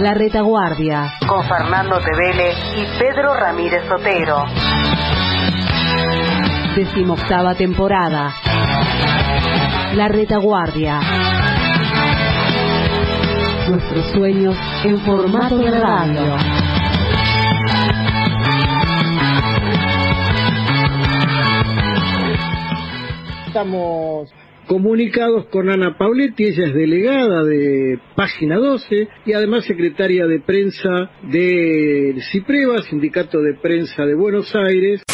La retaguardia. Con Fernando Tevele y Pedro Ramírez Sotero. Decimoctava temporada. La retaguardia. Nuestros sueños en formato de radio. Estamos comunicados con Ana Pauletti, ella es delegada de Página 12 y además secretaria de prensa del CIPREVA, Sindicato de Prensa de Buenos Aires.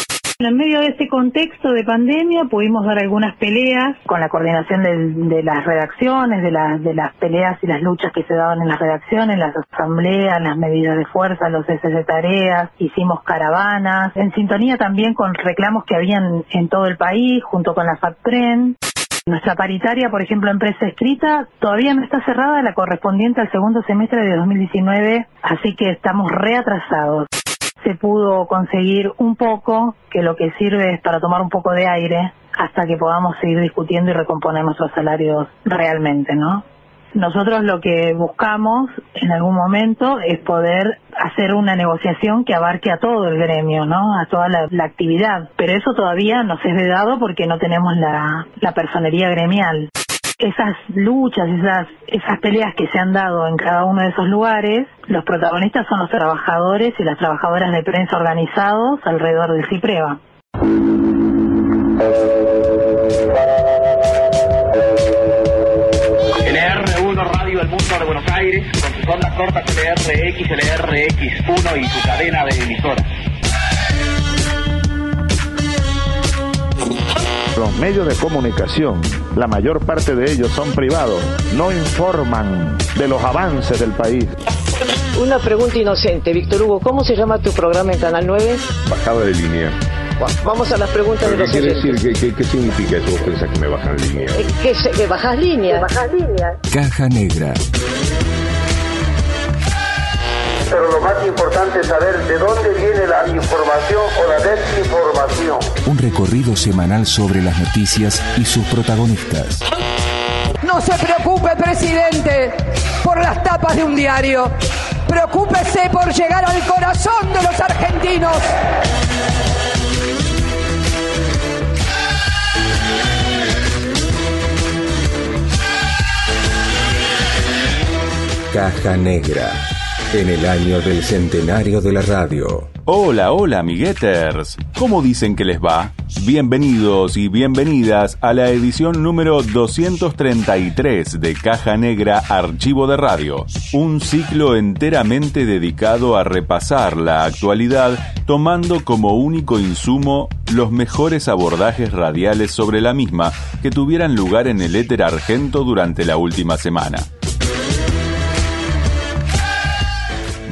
En medio de este contexto de pandemia pudimos dar algunas peleas con la coordinación de, de las redacciones, de, la, de las peleas y las luchas que se daban en las redacciones, las asambleas, las medidas de fuerza, los heces de tareas, hicimos caravanas, en sintonía también con reclamos que habían en todo el país, junto con la FACTREN. Nuestra paritaria, por ejemplo, empresa escrita, todavía no está cerrada, la correspondiente al segundo semestre de 2019, así que estamos reatrasados se pudo conseguir un poco, que lo que sirve es para tomar un poco de aire hasta que podamos seguir discutiendo y recomponer nuestros salarios realmente, ¿no? Nosotros lo que buscamos en algún momento es poder hacer una negociación que abarque a todo el gremio, ¿no? A toda la, actividad. Pero eso todavía nos es vedado porque no tenemos la, la personería gremial esas luchas, esas, esas peleas que se han dado en cada uno de esos lugares, los protagonistas son los trabajadores y las trabajadoras de prensa organizados alrededor del CIPREVA. LR1 Radio El Mundo de Buenos Aires, con sus ondas cortas LRX, LRX1 y su cadena de emisoras. Los medios de comunicación, la mayor parte de ellos son privados, no informan de los avances del país. Una pregunta inocente, Víctor Hugo, ¿cómo se llama tu programa en Canal 9? Bajada de línea. Vamos a las preguntas de los ¿Qué quiere decir? ¿Qué, significa eso? ¿Vos pensás que me bajan línea? Eh, que, que bajas línea. bajas línea. Caja Negra pero lo más importante es saber de dónde viene la información o la desinformación. Un recorrido semanal sobre las noticias y sus protagonistas. No se preocupe, presidente, por las tapas de un diario. Preocúpese por llegar al corazón de los argentinos. Caja Negra en el año del centenario de la radio. Hola, hola, amigueters. ¿Cómo dicen que les va? Bienvenidos y bienvenidas a la edición número 233 de Caja Negra Archivo de Radio, un ciclo enteramente dedicado a repasar la actualidad tomando como único insumo los mejores abordajes radiales sobre la misma que tuvieran lugar en el éter argento durante la última semana.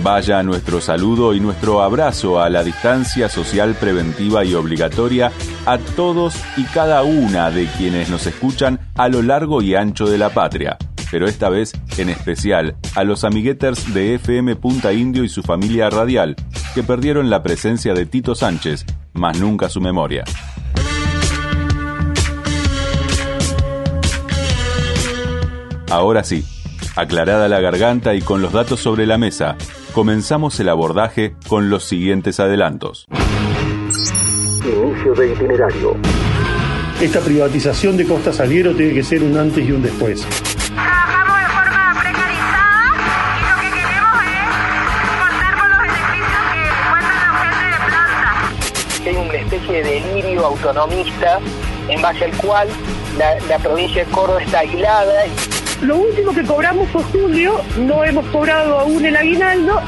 Vaya nuestro saludo y nuestro abrazo a la distancia social preventiva y obligatoria a todos y cada una de quienes nos escuchan a lo largo y ancho de la patria, pero esta vez en especial a los amigueters de FM Punta Indio y su familia radial, que perdieron la presencia de Tito Sánchez, más nunca su memoria. Ahora sí, aclarada la garganta y con los datos sobre la mesa, comenzamos el abordaje con los siguientes adelantos. Inicio de itinerario. Esta privatización de Costa Saliero tiene que ser un antes y un después. Trabajamos de forma precarizada y lo que queremos es contar con los beneficios que muestran los jefes de planta. Hay una especie de delirio autonomista en base al cual la, la provincia de Córdoba está aislada. Lo último que cobramos fue julio, no hemos cobrado aún el aguinaldo.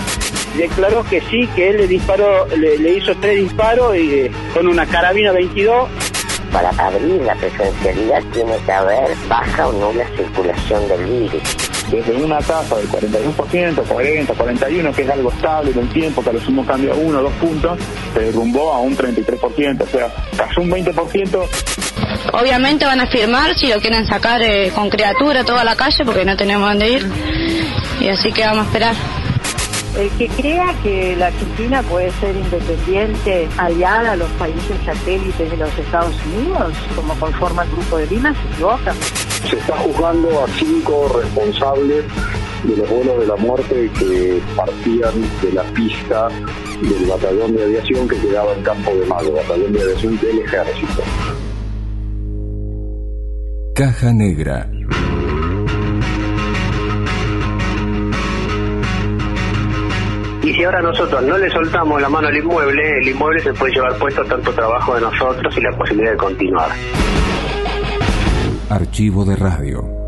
Declaró que sí, que él le disparó, le, hizo tres disparos y eh, con una carabina 22. Para abrir la presencialidad tiene que haber baja o nula circulación del virus. Desde una tasa del 41%, 40, 41, que es algo estable en el tiempo, que a lo sumo cambia uno o dos puntos, se derrumbó a un 33%, o sea, cayó un 20%. Obviamente van a firmar si lo quieren sacar eh, con criatura toda la calle porque no tenemos dónde ir. Y así que vamos a esperar. El que crea que la Argentina puede ser independiente, aliada a los países satélites de los Estados Unidos, como conforma el Grupo de Lima, se equivoca. Se está juzgando a cinco responsables de los vuelos de la muerte que partían de la pista del batallón de aviación que quedaba en Campo de Mayo, batallón de aviación del ejército. Caja Negra. Y si ahora nosotros no le soltamos la mano al inmueble, el inmueble se puede llevar puesto tanto trabajo de nosotros y la posibilidad de continuar. Archivo de radio.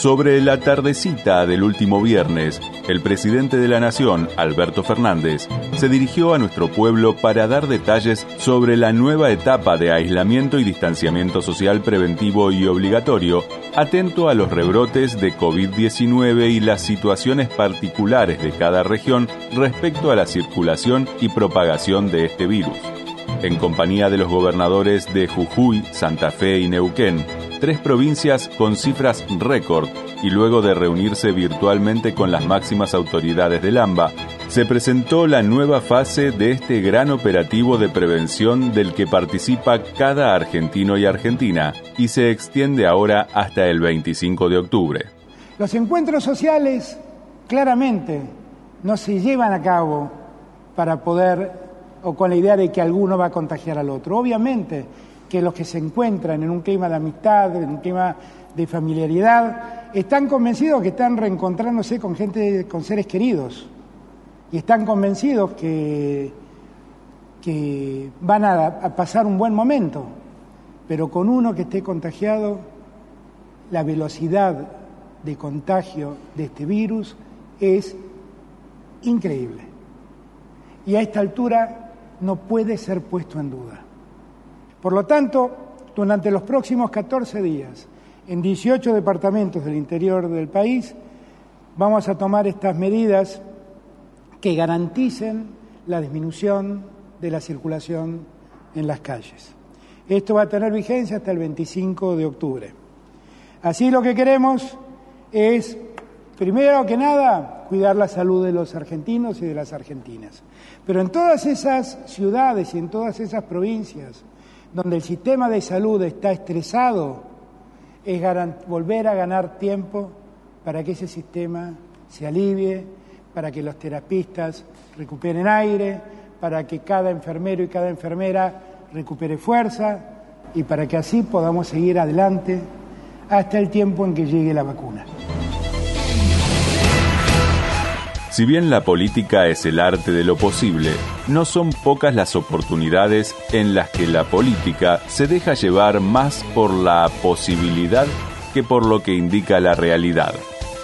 Sobre la tardecita del último viernes, el presidente de la Nación, Alberto Fernández, se dirigió a nuestro pueblo para dar detalles sobre la nueva etapa de aislamiento y distanciamiento social preventivo y obligatorio, atento a los rebrotes de COVID-19 y las situaciones particulares de cada región respecto a la circulación y propagación de este virus. En compañía de los gobernadores de Jujuy, Santa Fe y Neuquén, tres provincias con cifras récord y luego de reunirse virtualmente con las máximas autoridades del AMBA, se presentó la nueva fase de este gran operativo de prevención del que participa cada argentino y argentina y se extiende ahora hasta el 25 de octubre. Los encuentros sociales claramente no se llevan a cabo para poder o con la idea de que alguno va a contagiar al otro. Obviamente, que los que se encuentran en un clima de amistad, en un clima de familiaridad, están convencidos que están reencontrándose con gente, con seres queridos, y están convencidos que, que van a, a pasar un buen momento, pero con uno que esté contagiado, la velocidad de contagio de este virus es increíble. Y a esta altura no puede ser puesto en duda. Por lo tanto, durante los próximos 14 días, en 18 departamentos del interior del país, vamos a tomar estas medidas que garanticen la disminución de la circulación en las calles. Esto va a tener vigencia hasta el 25 de octubre. Así lo que queremos es, primero que nada, cuidar la salud de los argentinos y de las argentinas. Pero en todas esas ciudades y en todas esas provincias donde el sistema de salud está estresado, es volver a ganar tiempo para que ese sistema se alivie, para que los terapistas recuperen aire, para que cada enfermero y cada enfermera recupere fuerza y para que así podamos seguir adelante hasta el tiempo en que llegue la vacuna. Si bien la política es el arte de lo posible, no son pocas las oportunidades en las que la política se deja llevar más por la posibilidad que por lo que indica la realidad.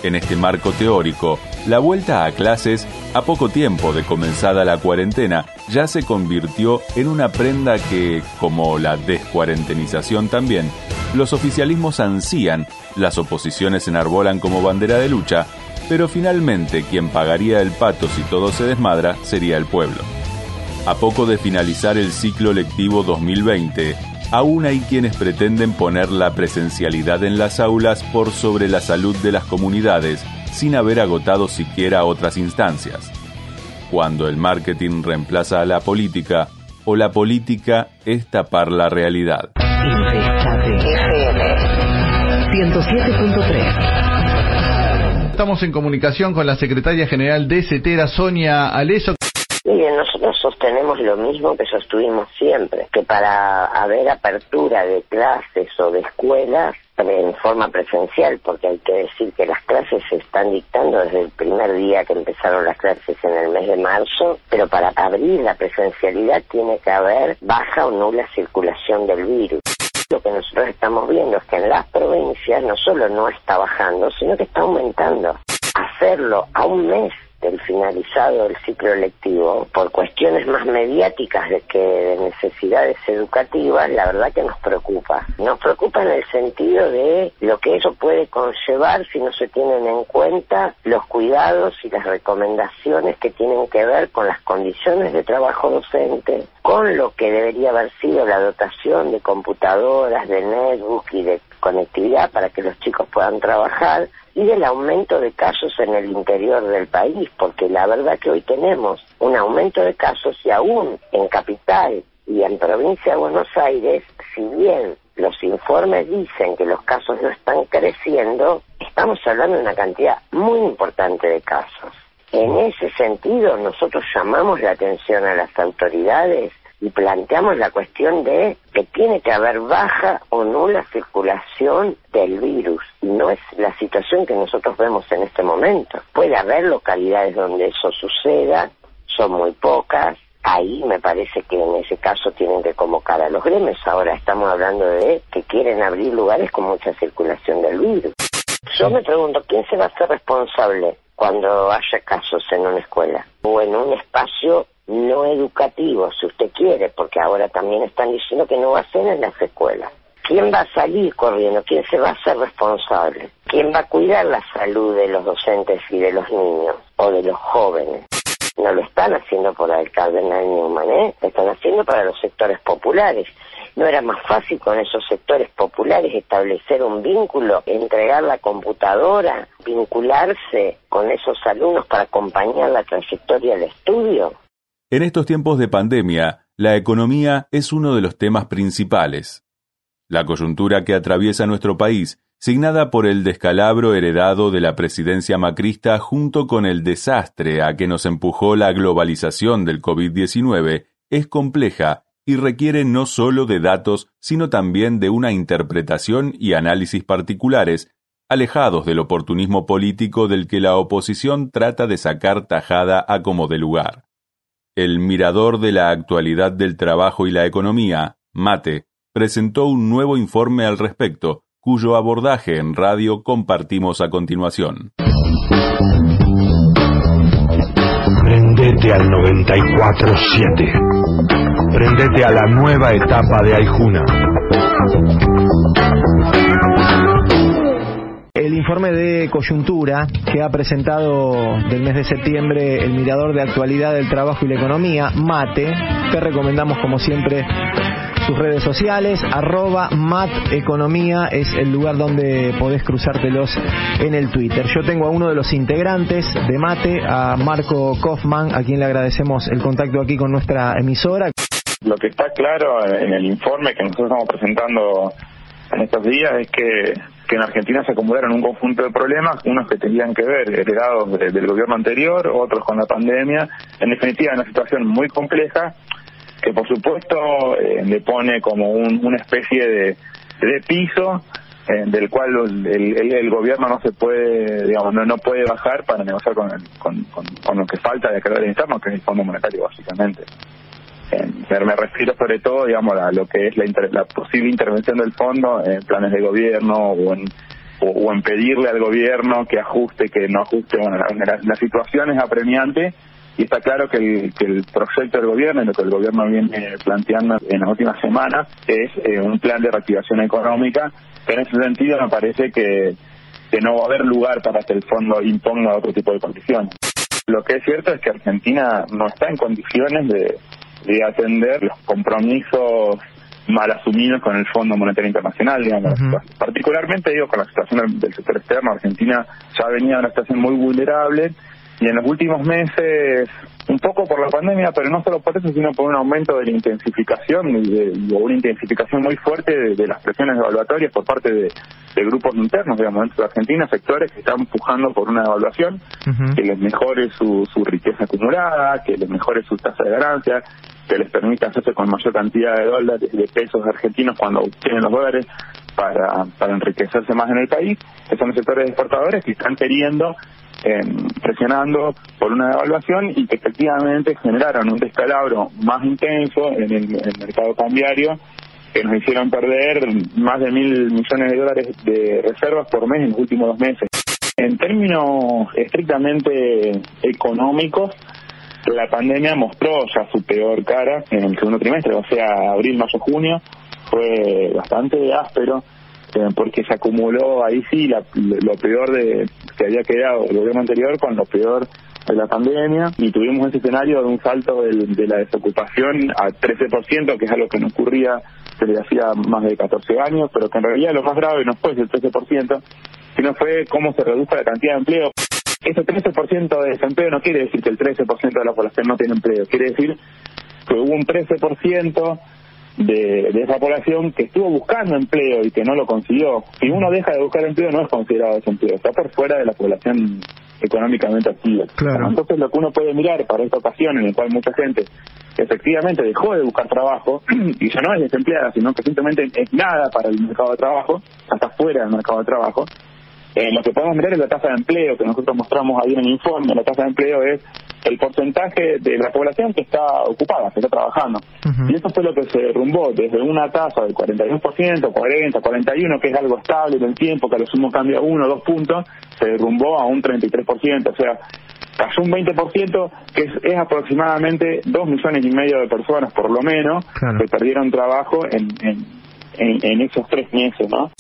En este marco teórico, la vuelta a clases, a poco tiempo de comenzada la cuarentena, ya se convirtió en una prenda que, como la descuarentenización también, los oficialismos ansían, las oposiciones enarbolan como bandera de lucha, pero finalmente quien pagaría el pato si todo se desmadra sería el pueblo. A poco de finalizar el ciclo lectivo 2020, aún hay quienes pretenden poner la presencialidad en las aulas por sobre la salud de las comunidades, sin haber agotado siquiera otras instancias. Cuando el marketing reemplaza a la política, o la política es tapar la realidad. 107.3 Estamos en comunicación con la secretaria general de CETERA, Sonia Aleso. Miren, nosotros sostenemos lo mismo que sostuvimos siempre, que para haber apertura de clases o de escuelas en forma presencial, porque hay que decir que las clases se están dictando desde el primer día que empezaron las clases en el mes de marzo, pero para abrir la presencialidad tiene que haber baja o nula circulación del virus. Lo que nosotros estamos viendo es que en las provincias no solo no está bajando, sino que está aumentando. Hacerlo a un mes el finalizado del ciclo lectivo, por cuestiones más mediáticas de que de necesidades educativas, la verdad que nos preocupa. Nos preocupa en el sentido de lo que eso puede conllevar si no se tienen en cuenta los cuidados y las recomendaciones que tienen que ver con las condiciones de trabajo docente, con lo que debería haber sido la dotación de computadoras, de netbook y de conectividad para que los chicos puedan trabajar y del aumento de casos en el interior del país, porque la verdad que hoy tenemos un aumento de casos y aún en capital y en provincia de Buenos Aires, si bien los informes dicen que los casos no están creciendo, estamos hablando de una cantidad muy importante de casos. En ese sentido, nosotros llamamos la atención a las autoridades y planteamos la cuestión de que tiene que haber baja o nula circulación del virus. No es la situación que nosotros vemos en este momento. Puede haber localidades donde eso suceda, son muy pocas. Ahí me parece que en ese caso tienen que convocar a los gremios. Ahora estamos hablando de que quieren abrir lugares con mucha circulación del virus. Yo me pregunto, ¿quién se va a hacer responsable cuando haya casos en una escuela o en un espacio no educativo, si usted quiere, porque ahora también están diciendo que no va a ser en las escuelas. ¿Quién va a salir corriendo? ¿Quién se va a hacer responsable? ¿Quién va a cuidar la salud de los docentes y de los niños o de los jóvenes? No lo están haciendo por el cardenal Newman, lo están haciendo para los sectores populares. ¿No era más fácil con esos sectores populares establecer un vínculo, entregar la computadora, vincularse con esos alumnos para acompañar la trayectoria del estudio? En estos tiempos de pandemia, la economía es uno de los temas principales. La coyuntura que atraviesa nuestro país, signada por el descalabro heredado de la presidencia macrista junto con el desastre a que nos empujó la globalización del COVID-19, es compleja y requiere no solo de datos, sino también de una interpretación y análisis particulares, alejados del oportunismo político del que la oposición trata de sacar tajada a como de lugar. El Mirador de la Actualidad del Trabajo y la Economía, MATE, presentó un nuevo informe al respecto, cuyo abordaje en radio compartimos a continuación. Prendete al 94.7. Prendete a la nueva etapa de Aijuna. Informe de coyuntura que ha presentado del mes de septiembre el Mirador de Actualidad del Trabajo y la Economía, MATE, te recomendamos como siempre sus redes sociales, arroba mateconomía es el lugar donde podés cruzártelos en el Twitter. Yo tengo a uno de los integrantes de Mate, a Marco Kaufman, a quien le agradecemos el contacto aquí con nuestra emisora. Lo que está claro en el informe que nosotros estamos presentando en estos días es que, que en Argentina se acumularon un conjunto de problemas, unos que tenían que ver heredados de, del gobierno anterior, otros con la pandemia, en definitiva una situación muy compleja que por supuesto eh, le pone como un, una especie de, piso eh, del cual el, el, el, gobierno no se puede, digamos, no, no puede bajar para negociar con, con, con, con, lo que falta de crear interno, que es el Fondo Monetario, básicamente. Eh, me refiero sobre todo, digamos, a lo que es la, inter, la posible intervención del fondo en planes de gobierno o en, o, en pedirle al gobierno que ajuste, que no ajuste. Bueno, la, situación es apremiante y está claro que el, que el proyecto del gobierno, lo que el gobierno viene planteando en las últimas semanas, es eh, un plan de reactivación económica, pero en ese sentido me parece que, que no va a haber lugar para que el fondo imponga otro tipo de condiciones. Lo que es cierto es que Argentina no está en condiciones de, de atender los compromisos mal asumidos con el Fondo Monetario Internacional, digamos. Uh -huh. Particularmente, digo, con la situación del sector externo, Argentina ya venía de una situación muy vulnerable y en los últimos meses, un poco por la pandemia, pero no solo por eso, sino por un aumento de la intensificación y de, o una intensificación muy fuerte de, de, las presiones evaluatorias por parte de, de, grupos internos, digamos, dentro de Argentina, sectores que están empujando por una evaluación uh -huh. que les mejore su, su riqueza acumulada, que les mejore su tasa de ganancia, que les permita hacerse con mayor cantidad de dólares, de pesos argentinos cuando obtienen los dólares para, para enriquecerse más en el país, que son los sectores exportadores que están queriendo eh, presionando por una devaluación y que efectivamente generaron un descalabro más intenso en el, en el mercado cambiario que nos hicieron perder más de mil millones de dólares de reservas por mes en los últimos dos meses. En términos estrictamente económicos, la pandemia mostró ya su peor cara en el segundo trimestre, o sea, abril, mayo, junio, fue bastante áspero eh, porque se acumuló ahí sí la- lo peor de que había quedado el gobierno anterior con lo peor de la pandemia y tuvimos ese escenario de un salto de la desocupación a 13%, que es algo que no ocurría desde hacía más de 14 años, pero que en realidad lo más grave no fue ese 13%, sino fue cómo se redujo la cantidad de empleo. Ese 13% de desempleo no quiere decir que el 13% de la población no tiene empleo, quiere decir que hubo un 13% de, de esa población que estuvo buscando empleo y que no lo consiguió. Si uno deja de buscar empleo no es considerado desempleo, está por fuera de la población económicamente activa. Claro. Entonces lo que uno puede mirar para esta ocasión en la cual mucha gente efectivamente dejó de buscar trabajo y ya no es desempleada, sino que simplemente es nada para el mercado de trabajo, hasta fuera del mercado de trabajo, eh, lo que podemos mirar es la tasa de empleo que nosotros mostramos ahí en el informe. La tasa de empleo es el porcentaje de la población que está ocupada, que está trabajando. Y eso fue lo que se derrumbó desde una tasa del 41%, 40, 41, que es algo estable en el tiempo, que a lo sumo cambia uno o dos puntos, se derrumbó a un 33%. O sea, cayó un 20%, que es, es aproximadamente dos millones y medio de personas, por lo menos, que perdieron trabajo en, en, en, en esos tres meses, ¿no?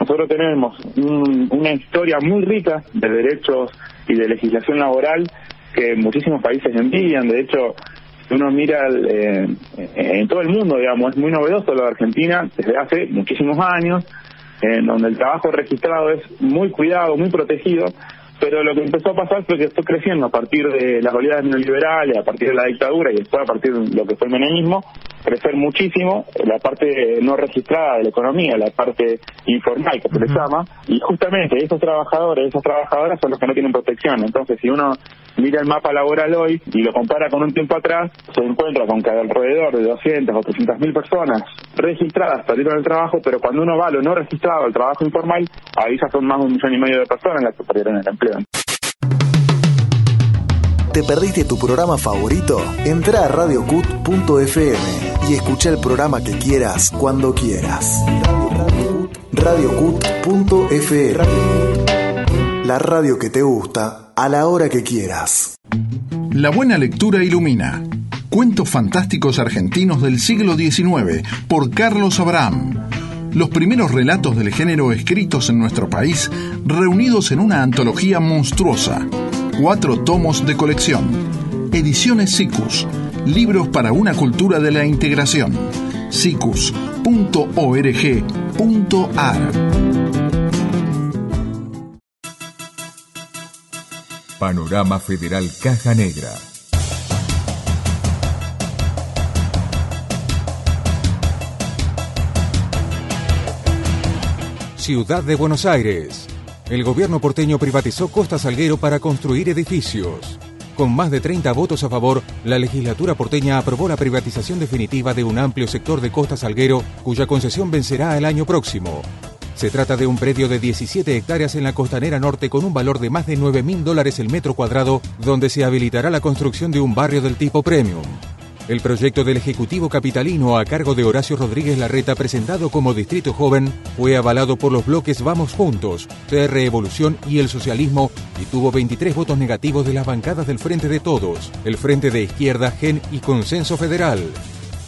Nosotros tenemos un- una historia muy rica de derechos y de legislación laboral que muchísimos países envidian. De hecho, uno mira eh, en todo el mundo, digamos, es muy novedoso lo de Argentina desde hace muchísimos años, en donde el trabajo registrado es muy cuidado, muy protegido, pero lo que empezó a pasar fue que fue creciendo a partir de las oleadas neoliberales, a partir de la dictadura y después a partir de lo que fue el menemismo, crecer muchísimo la parte no registrada de la economía, la parte informal que se le llama, y justamente esos trabajadores, esas trabajadoras son los que no tienen protección. Entonces, si uno mira el mapa laboral hoy y lo compara con un tiempo atrás, se encuentra con que alrededor de 200 o 300 mil personas registradas perdieron el trabajo, pero cuando uno va a lo no registrado, al trabajo informal, ahí ya son más de un millón y medio de personas las que perdieron el empleo. ¿Te perdiste tu programa favorito? Entra a radiocut.fm y escucha el programa que quieras cuando quieras. radiocut.fm La radio que te gusta a la hora que quieras. La buena lectura ilumina. Cuentos fantásticos argentinos del siglo XIX por Carlos Abraham. Los primeros relatos del género escritos en nuestro país reunidos en una antología monstruosa. Cuatro tomos de colección. Ediciones SICUS. Libros para una cultura de la integración. sicus.org.ar Panorama Federal Caja Negra. Ciudad de Buenos Aires. El gobierno porteño privatizó Costa Salguero para construir edificios. Con más de 30 votos a favor, la legislatura porteña aprobó la privatización definitiva de un amplio sector de Costa Salguero, cuya concesión vencerá el año próximo. Se trata de un predio de 17 hectáreas en la costanera norte con un valor de más de 9 mil dólares el metro cuadrado, donde se habilitará la construcción de un barrio del tipo premium. El proyecto del Ejecutivo Capitalino a cargo de Horacio Rodríguez Larreta, presentado como Distrito Joven, fue avalado por los bloques Vamos Juntos, CR Evolución y el Socialismo y tuvo 23 votos negativos de las bancadas del Frente de Todos, el Frente de Izquierda, GEN y Consenso Federal.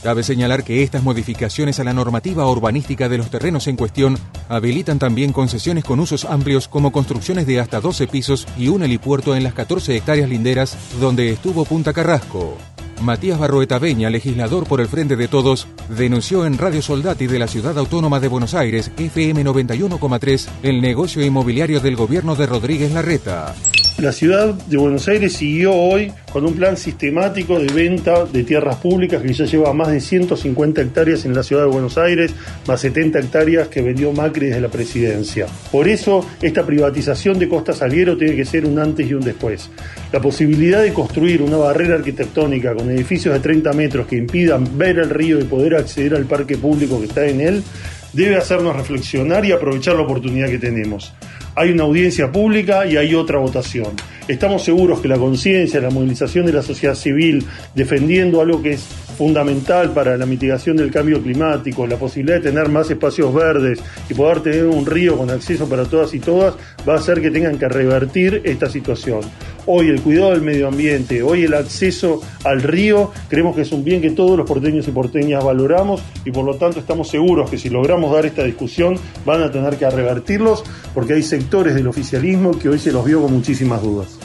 Cabe señalar que estas modificaciones a la normativa urbanística de los terrenos en cuestión habilitan también concesiones con usos amplios como construcciones de hasta 12 pisos y un helipuerto en las 14 hectáreas linderas donde estuvo Punta Carrasco. Matías Barroeta Beña, legislador por el Frente de Todos, denunció en Radio Soldati de la Ciudad Autónoma de Buenos Aires, FM 91,3, el negocio inmobiliario del gobierno de Rodríguez Larreta. La ciudad de Buenos Aires siguió hoy con un plan sistemático de venta de tierras públicas que ya lleva más de 150 hectáreas en la ciudad de Buenos Aires, más 70 hectáreas que vendió Macri desde la presidencia. Por eso, esta privatización de Costa Salguero tiene que ser un antes y un después. La posibilidad de construir una barrera arquitectónica con edificios de 30 metros que impidan ver el río y poder acceder al parque público que está en él debe hacernos reflexionar y aprovechar la oportunidad que tenemos. Hay una audiencia pública y hay otra votación. Estamos seguros que la conciencia, la movilización de la sociedad civil defendiendo algo que es fundamental para la mitigación del cambio climático, la posibilidad de tener más espacios verdes y poder tener un río con acceso para todas y todas, va a hacer que tengan que revertir esta situación. Hoy el cuidado del medio ambiente, hoy el acceso al río, creemos que es un bien que todos los porteños y porteñas valoramos y por lo tanto estamos seguros que si logramos dar esta discusión van a tener que revertirlos porque hay sectores del oficialismo que hoy se los vio con muchísimas dudas.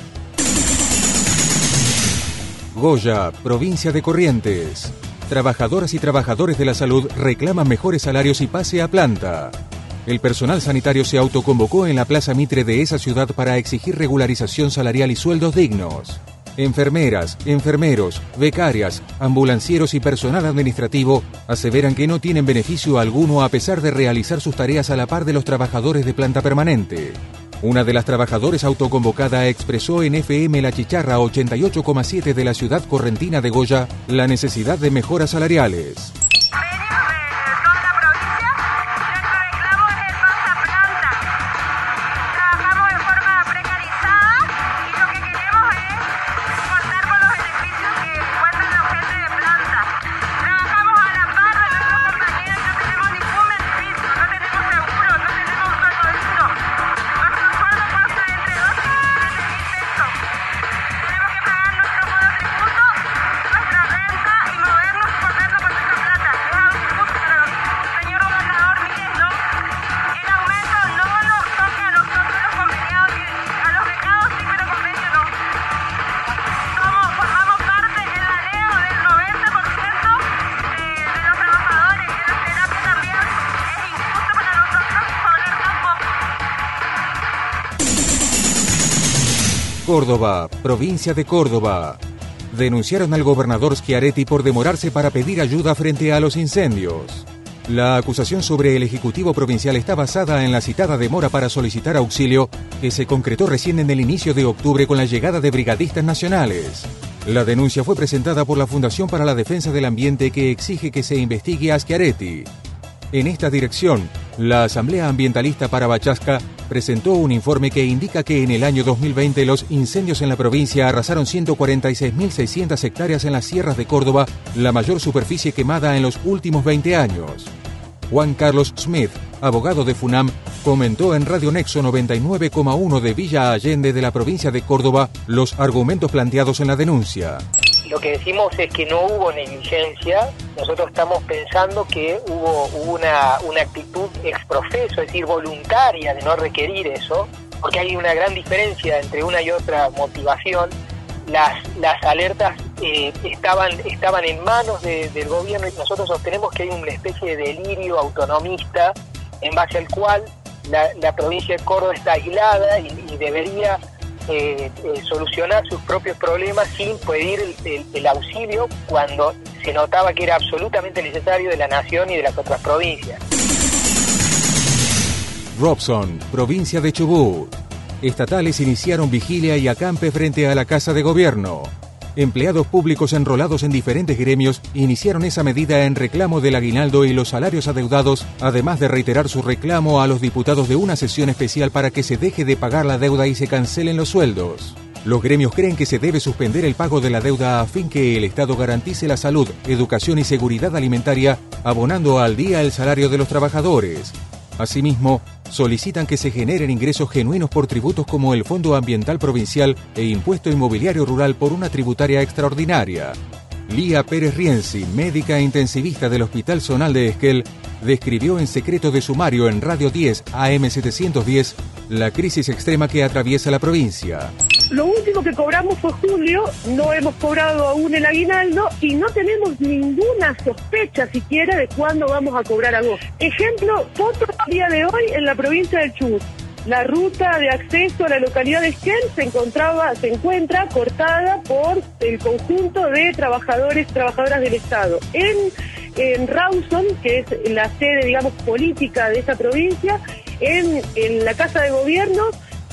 Goya, provincia de Corrientes. Trabajadoras y trabajadores de la salud reclaman mejores salarios y pase a planta. El personal sanitario se autoconvocó en la Plaza Mitre de esa ciudad para exigir regularización salarial y sueldos dignos. Enfermeras, enfermeros, becarias, ambulancieros y personal administrativo aseveran que no tienen beneficio alguno a pesar de realizar sus tareas a la par de los trabajadores de planta permanente. Una de las trabajadores autoconvocada expresó en FM La Chicharra 88,7 de la ciudad correntina de Goya la necesidad de mejoras salariales. Córdoba, provincia de Córdoba. Denunciaron al gobernador Schiaretti por demorarse para pedir ayuda frente a los incendios. La acusación sobre el Ejecutivo Provincial está basada en la citada demora para solicitar auxilio que se concretó recién en el inicio de octubre con la llegada de brigadistas nacionales. La denuncia fue presentada por la Fundación para la Defensa del Ambiente que exige que se investigue a Schiaretti. En esta dirección, la Asamblea Ambientalista para Bachasca presentó un informe que indica que en el año 2020 los incendios en la provincia arrasaron 146.600 hectáreas en las sierras de Córdoba, la mayor superficie quemada en los últimos 20 años. Juan Carlos Smith, abogado de FUNAM, comentó en Radio Nexo 99,1 de Villa Allende de la provincia de Córdoba los argumentos planteados en la denuncia lo que decimos es que no hubo negligencia, nosotros estamos pensando que hubo, una, una actitud exprofeso, es decir, voluntaria de no requerir eso, porque hay una gran diferencia entre una y otra motivación. Las, las alertas eh, estaban, estaban en manos del gobierno y nosotros sostenemos que hay una especie de delirio autonomista en base al cual la, provincia de Córdoba está aislada y debería eh, eh, solucionar sus propios problemas sin pedir el, auxilio cuando se notaba que era absolutamente necesario de la nación y de las otras provincias. Robson, provincia de Chubut. Estatales iniciaron vigilia y acampe frente a la Casa de Gobierno. Empleados públicos enrolados en diferentes gremios iniciaron esa medida en reclamo del aguinaldo y los salarios adeudados, además de reiterar su reclamo a los diputados de una sesión especial para que se deje de pagar la deuda y se cancelen los sueldos. Los gremios creen que se debe suspender el pago de la deuda a fin que el Estado garantice la salud, educación y seguridad alimentaria, abonando al día el salario de los trabajadores. Asimismo, solicitan que se generen ingresos genuinos por tributos como el Fondo Ambiental Provincial e Impuesto Inmobiliario Rural por una tributaria extraordinaria. Lía Pérez Rienzi, médica intensivista del Hospital Zonal de Esquel, describió en secreto de sumario en Radio 10 AM710 la crisis extrema que atraviesa la provincia. Lo último que cobramos fue julio, no hemos cobrado aún el aguinaldo y no tenemos ninguna sospecha siquiera de cuándo vamos a cobrar agosto. Ejemplo, otro día de hoy en la provincia del Chubut. La ruta de acceso a la localidad de Esquel se encontraba, se encuentra cortada por el conjunto de trabajadores, trabajadoras del Estado. En, en Rawson, que es la sede, digamos, política de esa provincia, en, en la Casa de Gobierno,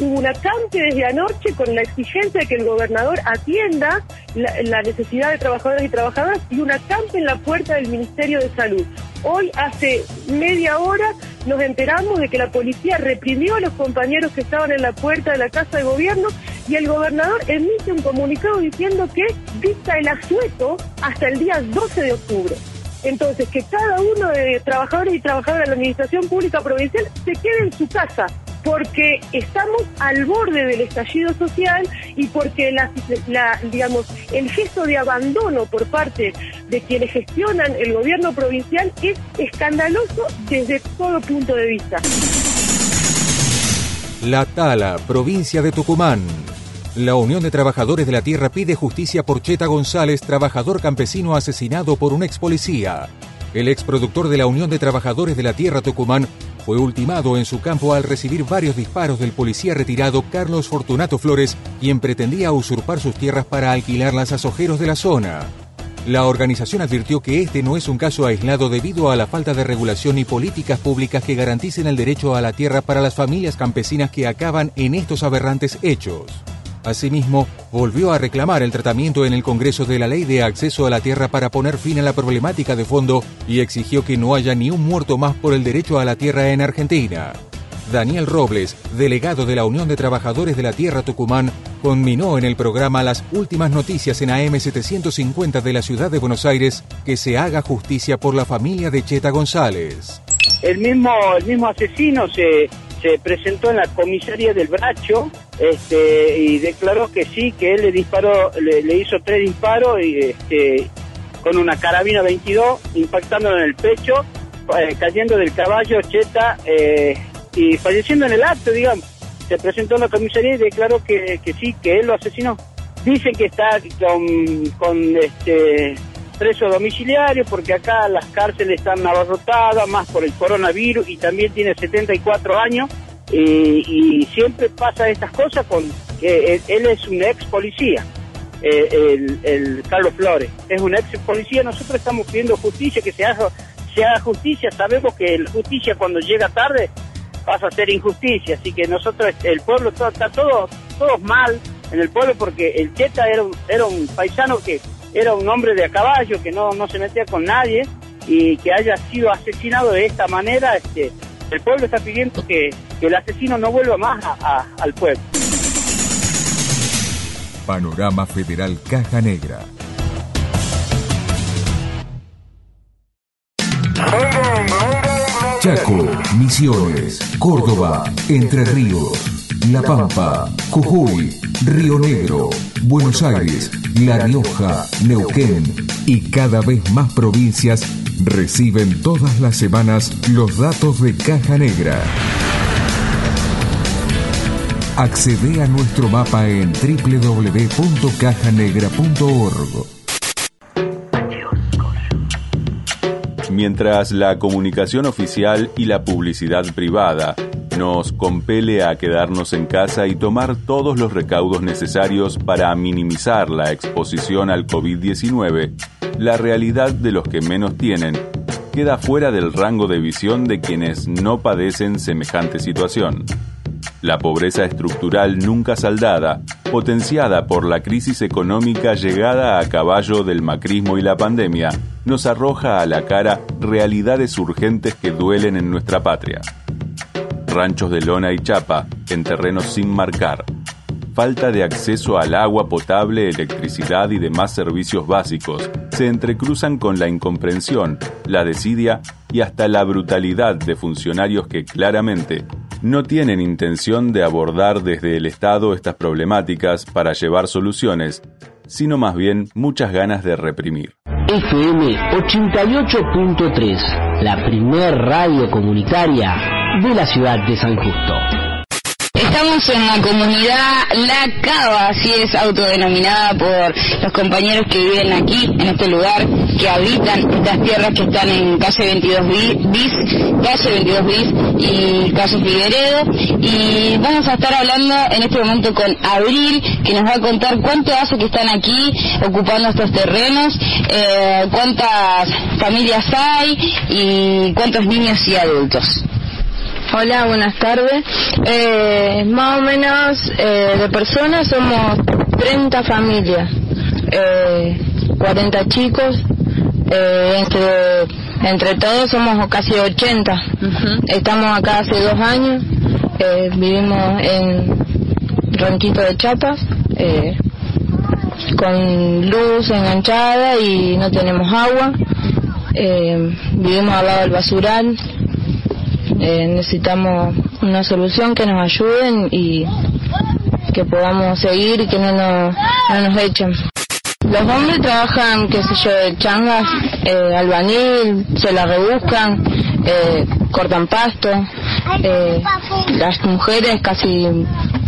hubo un acampe desde anoche con la exigencia de que el gobernador atienda la, necesidad de trabajadores y trabajadoras y un acampe en la puerta del Ministerio de Salud. Hoy, hace media hora, nos enteramos de que la policía reprimió a los compañeros que estaban en la puerta de la Casa de Gobierno y el gobernador emite un comunicado diciendo que dicta el asueto hasta el día 12 de octubre. Entonces, que cada uno de trabajadores y trabajadoras de la Administración Pública Provincial se quede en su casa, porque estamos al borde del estallido social y porque la, el gesto de abandono por parte de quienes gestionan el gobierno provincial es escandaloso desde todo punto de vista. La Tala, provincia de Tucumán. La Unión de Trabajadores de la Tierra pide justicia por Cheta González, trabajador campesino asesinado por un ex policía. El ex productor de la Unión de Trabajadores de la Tierra Tucumán fue ultimado en su campo al recibir varios disparos del policía retirado Carlos Fortunato Flores, quien pretendía usurpar sus tierras para alquilarlas a sojeros de la zona. La organización advirtió que este no es un caso aislado debido a la falta de regulación y políticas públicas que garanticen el derecho a la tierra para las familias campesinas que acaban en estos aberrantes hechos. Asimismo, volvió a reclamar el tratamiento en el Congreso de la Ley de Acceso a la Tierra para poner fin a la problemática de fondo y exigió que no haya ni un muerto más por el derecho a la tierra en Argentina. Daniel Robles, delegado de la Unión de Trabajadores de la Tierra Tucumán, conminó en el programa Las Últimas Noticias en AM 750 de la Ciudad de Buenos Aires que se haga justicia por la familia de Cheta González. El mismo, el mismo asesino se, se presentó en la comisaría del Bracho este, y declaró que sí, que él le disparó, le, hizo tres disparos y, este, con una carabina 22, impactándolo en el pecho, eh, cayendo del caballo Cheta eh, y falleciendo en el acto, digamos. Se presentó en la comisaría y declaró que, que sí, que él lo asesinó. Dicen que está con, con este preso domiciliario porque acá las cárceles están abarrotadas más por el coronavirus y también tiene 74 años y, y siempre pasa estas cosas con que él, él es un ex policía eh, el, el Carlos Flores es un ex policía. Nosotros estamos pidiendo justicia que se haga se haga justicia. Sabemos que la justicia cuando llega tarde pasa a ser injusticia así que nosotros el pueblo todo, está todo todos mal en el pueblo porque el Cheta era un, era un paisano que era un hombre de a caballo que no, no se metía con nadie y que haya sido asesinado de esta manera, este, el pueblo está pidiendo que, que el asesino no vuelva más a- al pueblo. Panorama Federal Caja Negra. Chaco, Misiones, Córdoba, Entre Ríos, La Pampa, Jujuy, Río Negro, Buenos Aires, La Rioja, Neuquén y cada vez más provincias reciben todas las semanas los datos de Caja Negra. Accede a nuestro mapa en www.cajanegra.org. Mientras la comunicación oficial y la publicidad privada nos compele a quedarnos en casa y tomar todos los recaudos necesarios para minimizar la exposición al COVID-19, la realidad de los que menos tienen queda fuera del rango de visión de quienes no padecen semejante situación. La pobreza estructural nunca saldada, potenciada por la crisis económica llegada a caballo del macrismo y la pandemia, nos arroja a la cara realidades urgentes que duelen en nuestra patria. Ranchos de lona y chapa en terrenos sin marcar. Falta de acceso al agua potable, electricidad y demás servicios básicos se entrecruzan con la incomprensión, la desidia y hasta la brutalidad de funcionarios que claramente no tienen intención de abordar desde el Estado estas problemáticas para llevar soluciones, sino más bien muchas ganas de reprimir. FM 88.3, la primer radio comunitaria de la ciudad de San Justo. Estamos en la comunidad La Cava, así es autodenominada por los compañeros que viven aquí, en este lugar, que habitan estas tierras que están en calle 22 bi- bis, calle 22 bis y calle Figueredo. Y vamos a estar hablando en este momento con Abril, que nos va a contar cuánto hace que están aquí ocupando estos terrenos, eh, cuántas familias hay y cuántos niños y adultos. Hola, buenas tardes. Eh, más o menos eh, de personas somos 30 familias, eh, 40 chicos, eh, entre, entre todos somos casi 80. Estamos acá hace dos años, eh, vivimos en ranquito de chapas, eh, con luz enganchada y no tenemos agua. Eh, vivimos al lado del basural. Eh, necesitamos una solución que nos ayuden y que podamos seguir y que no nos, no nos echen. Los hombres trabajan, qué sé yo, de changas, eh, albañil, se la rebuscan, eh, cortan pasto. Eh, las mujeres casi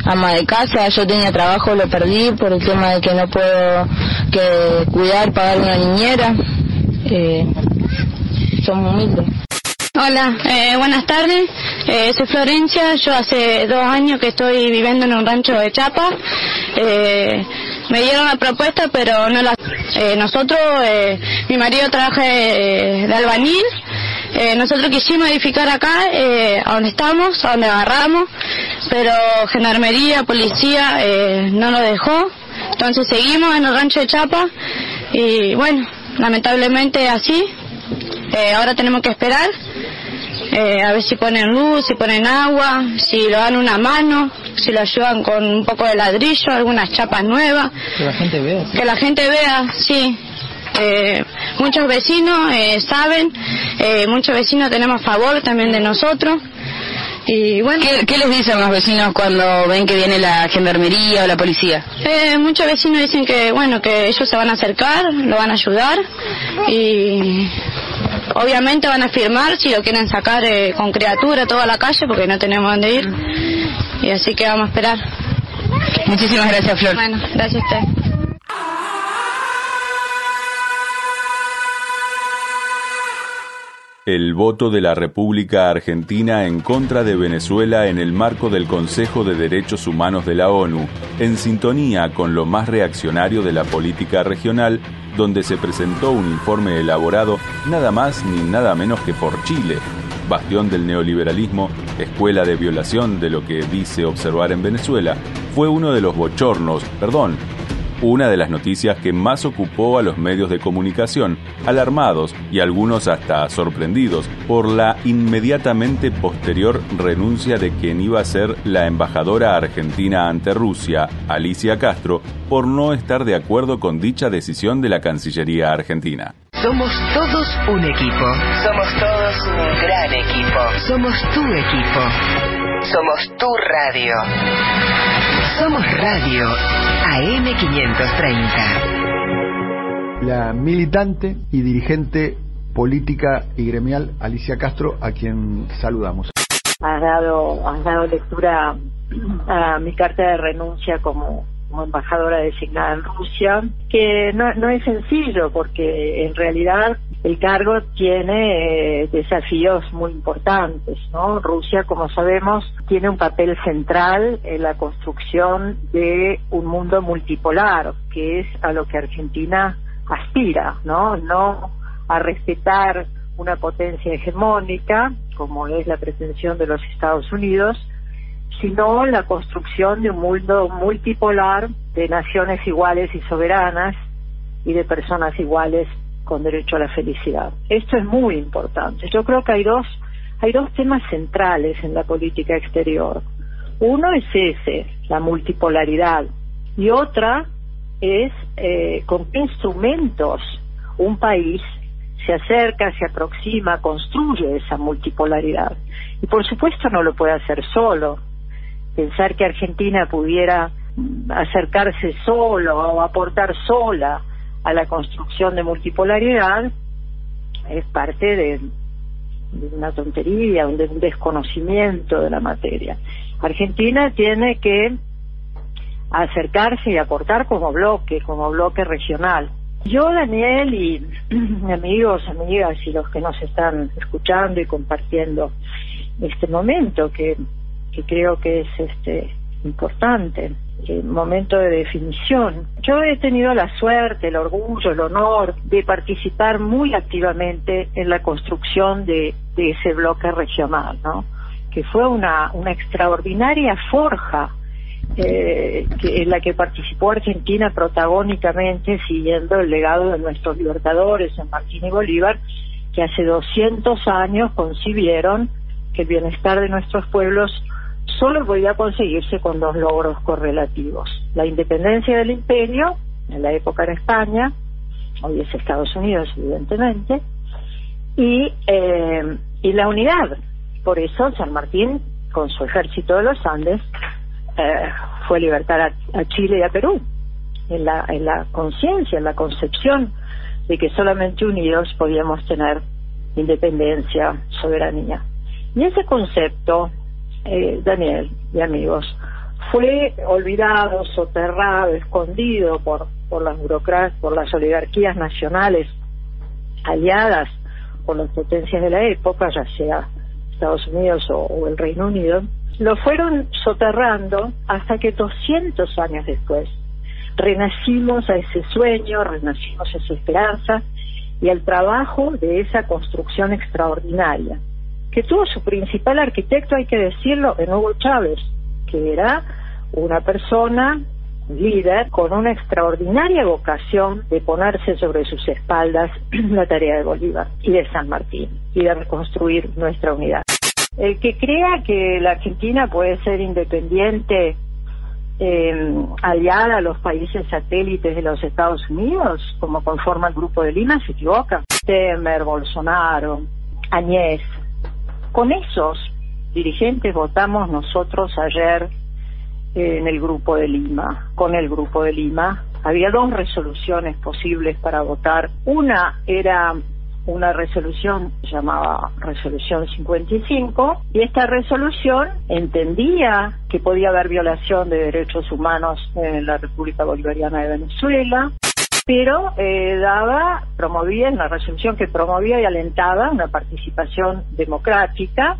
ama de casa, yo tenía trabajo, lo perdí por el tema de que no puedo que cuidar, pagar una niñera. Eh, somos humildes. Hola, eh, buenas tardes. Eh, soy Florencia. Yo hace dos años que estoy viviendo en un rancho de Chapa. Eh, me dieron la propuesta, pero no la. Eh, nosotros, eh, mi marido trabaja de. Eh, nosotros quisimos edificar acá, a donde estamos, a donde agarramos, pero gendarmería, policía, no nos dejó. Entonces seguimos en el rancho de Chapa y bueno, lamentablemente así. Ahora tenemos que esperar eh, a ver si ponen luz, si ponen agua, si lo dan una mano, si lo ayudan con un poco de ladrillo, algunas chapas nuevas. Que la gente vea. Que la gente vea, sí. Eh, muchos vecinos eh, saben, eh, muchos vecinos tenemos favor también de nosotros. Y bueno. ¿Qué, qué les dicen los vecinos cuando ven que viene la gendarmería o la policía? Eh, muchos vecinos dicen que bueno que ellos se van a acercar, lo van a ayudar y obviamente van a firmar si lo quieren sacar eh, con criatura toda la calle porque no tenemos dónde ir y así que vamos a esperar. Muchísimas gracias, Flor. Bueno, gracias a usted. El voto de la República Argentina en contra de Venezuela en el marco del Consejo de Derechos Humanos de la ONU, en sintonía con lo más reaccionario de la política regional, donde se presentó un informe elaborado nada más ni nada menos que por Chile, bastión del neoliberalismo, escuela de violación de lo que dice observar en Venezuela, fue uno de los bochornos, perdón, una de las noticias que más ocupó a los medios de comunicación, alarmados y algunos hasta sorprendidos por la inmediatamente posterior renuncia de quien iba a ser la embajadora argentina ante Rusia, Alicia Castro, por no estar de acuerdo con dicha decisión de la Cancillería argentina. Somos todos un equipo. Somos todos un gran equipo. Somos tu equipo. Somos tu radio. Somos radio AM530. La militante y dirigente política y gremial Alicia Castro, a quien saludamos. Has dado, has dado lectura a mi carta de renuncia como, como embajadora designada en Rusia, que no, es sencillo porque en realidad el cargo tiene eh, desafíos muy importantes, ¿no? Rusia, como sabemos, tiene un papel central en la construcción de un mundo multipolar, que es a lo que Argentina aspira, ¿no? No a respetar una potencia hegemónica, como es la pretensión de los Estados Unidos, sino la construcción de un mundo multipolar de naciones iguales y soberanas y de personas iguales con derecho a la felicidad. Esto es muy importante. Yo creo que hay dos, hay dos temas centrales en la política exterior. Uno es ese, la multipolaridad, y otra es eh, con qué instrumentos un país se acerca, se aproxima, construye esa multipolaridad. Y por supuesto no lo puede hacer solo. Pensar que Argentina pudiera acercarse solo o aportar sola a la construcción de multipolaridad es parte de, una tontería, de un desconocimiento de la materia. Argentina tiene que acercarse y aportar como bloque, como bloque regional. Yo, Daniel, y amigos, amigas y los que nos están escuchando y compartiendo este momento que, que creo que es este importante, el momento de definición. Yo he tenido la suerte, el orgullo, el honor de participar muy activamente en la construcción de, ese bloque regional, ¿no? que fue una, una extraordinaria forja eh, que, en la que participó Argentina protagónicamente siguiendo el legado de nuestros libertadores, San Martín y Bolívar, que hace 200 años concibieron que el bienestar de nuestros pueblos solo podía conseguirse con dos logros correlativos. La independencia del imperio, en la época era España, hoy es Estados Unidos evidentemente, y, eh, y la unidad. Por eso San Martín, con su ejército de los Andes, eh, fue a libertar a, a Chile y a Perú, en la, en la conciencia, en la concepción de que solamente unidos podíamos tener independencia, soberanía. Y ese concepto, eh, Daniel y amigos, fue olvidado, soterrado, escondido por, por las burocracias, por las oligarquías nacionales aliadas por las potencias de la época, ya sea Estados Unidos o, o el Reino Unido, lo fueron soterrando hasta que 200 años después renacimos a ese sueño, renacimos a esa esperanza y al trabajo de esa construcción extraordinaria, que tuvo su principal arquitecto, hay que decirlo, en Hugo Chávez, que era una persona líder con una extraordinaria vocación de ponerse sobre sus espaldas la tarea de Bolívar y de San Martín y de reconstruir nuestra unidad. El que crea que la Argentina puede ser independiente eh, aliada a los países satélites de los Estados Unidos, como conforma el Grupo de Lima, se equivoca. Temer, Bolsonaro, Añez. Con esos dirigentes votamos nosotros ayer eh, en el Grupo de Lima, con el Grupo de Lima. Había dos resoluciones posibles para votar. Una era una resolución llamaba Resolución 55 y esta resolución entendía que podía haber violación de derechos humanos en la República Bolivariana de Venezuela, pero eh, daba, promovía, en la resolución que promovía y alentaba una participación democrática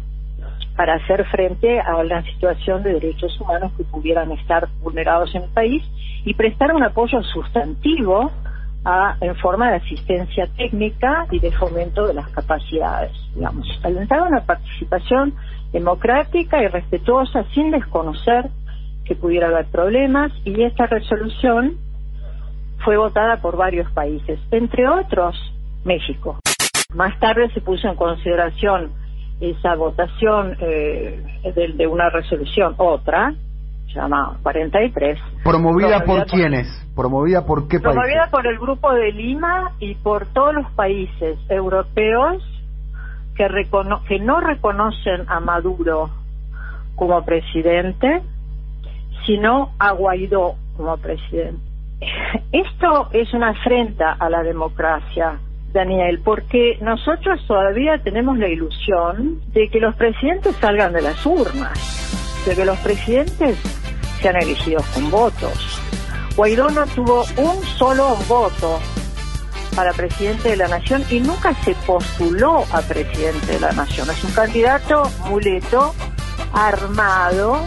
para hacer frente a la situación de derechos humanos que pudieran estar vulnerados en el país y prestar un apoyo sustantivo en forma de asistencia técnica y de fomento de las capacidades, digamos. Alentaba una participación democrática y respetuosa sin desconocer que pudiera haber problemas y esta resolución fue votada por varios países, entre otros México. Más tarde se puso en consideración esa votación eh, de, de una resolución, otra, llama 43. ¿Promovida por quiénes? ¿Promovida por qué países? Promovida por el Grupo de Lima y por todos los países europeos que, recono que no reconocen a Maduro como presidente, sino a Guaidó como presidente. Esto es una afrenta a la democracia, Daniel, porque nosotros todavía tenemos la ilusión de que los presidentes salgan de las urnas, de que los presidentes sean elegidos con votos. Guaidó no tuvo un solo voto para presidente de la nación y nunca se postuló a presidente de la nación. Es un candidato muleto, armado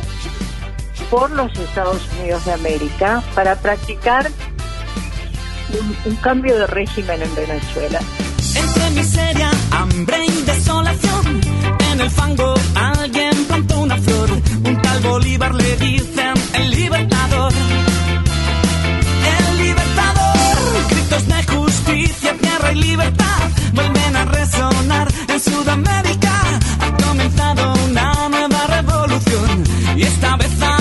por los Estados Unidos de América para practicar un, cambio de régimen en Venezuela. Entre miseria, hambre y desolación, en el fango alguien plantó una flor. Un tal Bolívar le dicen el libertador. El libertador, gritos de justicia, tierra y libertad vuelven a resonar en Sudamérica. Ha comenzado una nueva revolución y esta vez avanza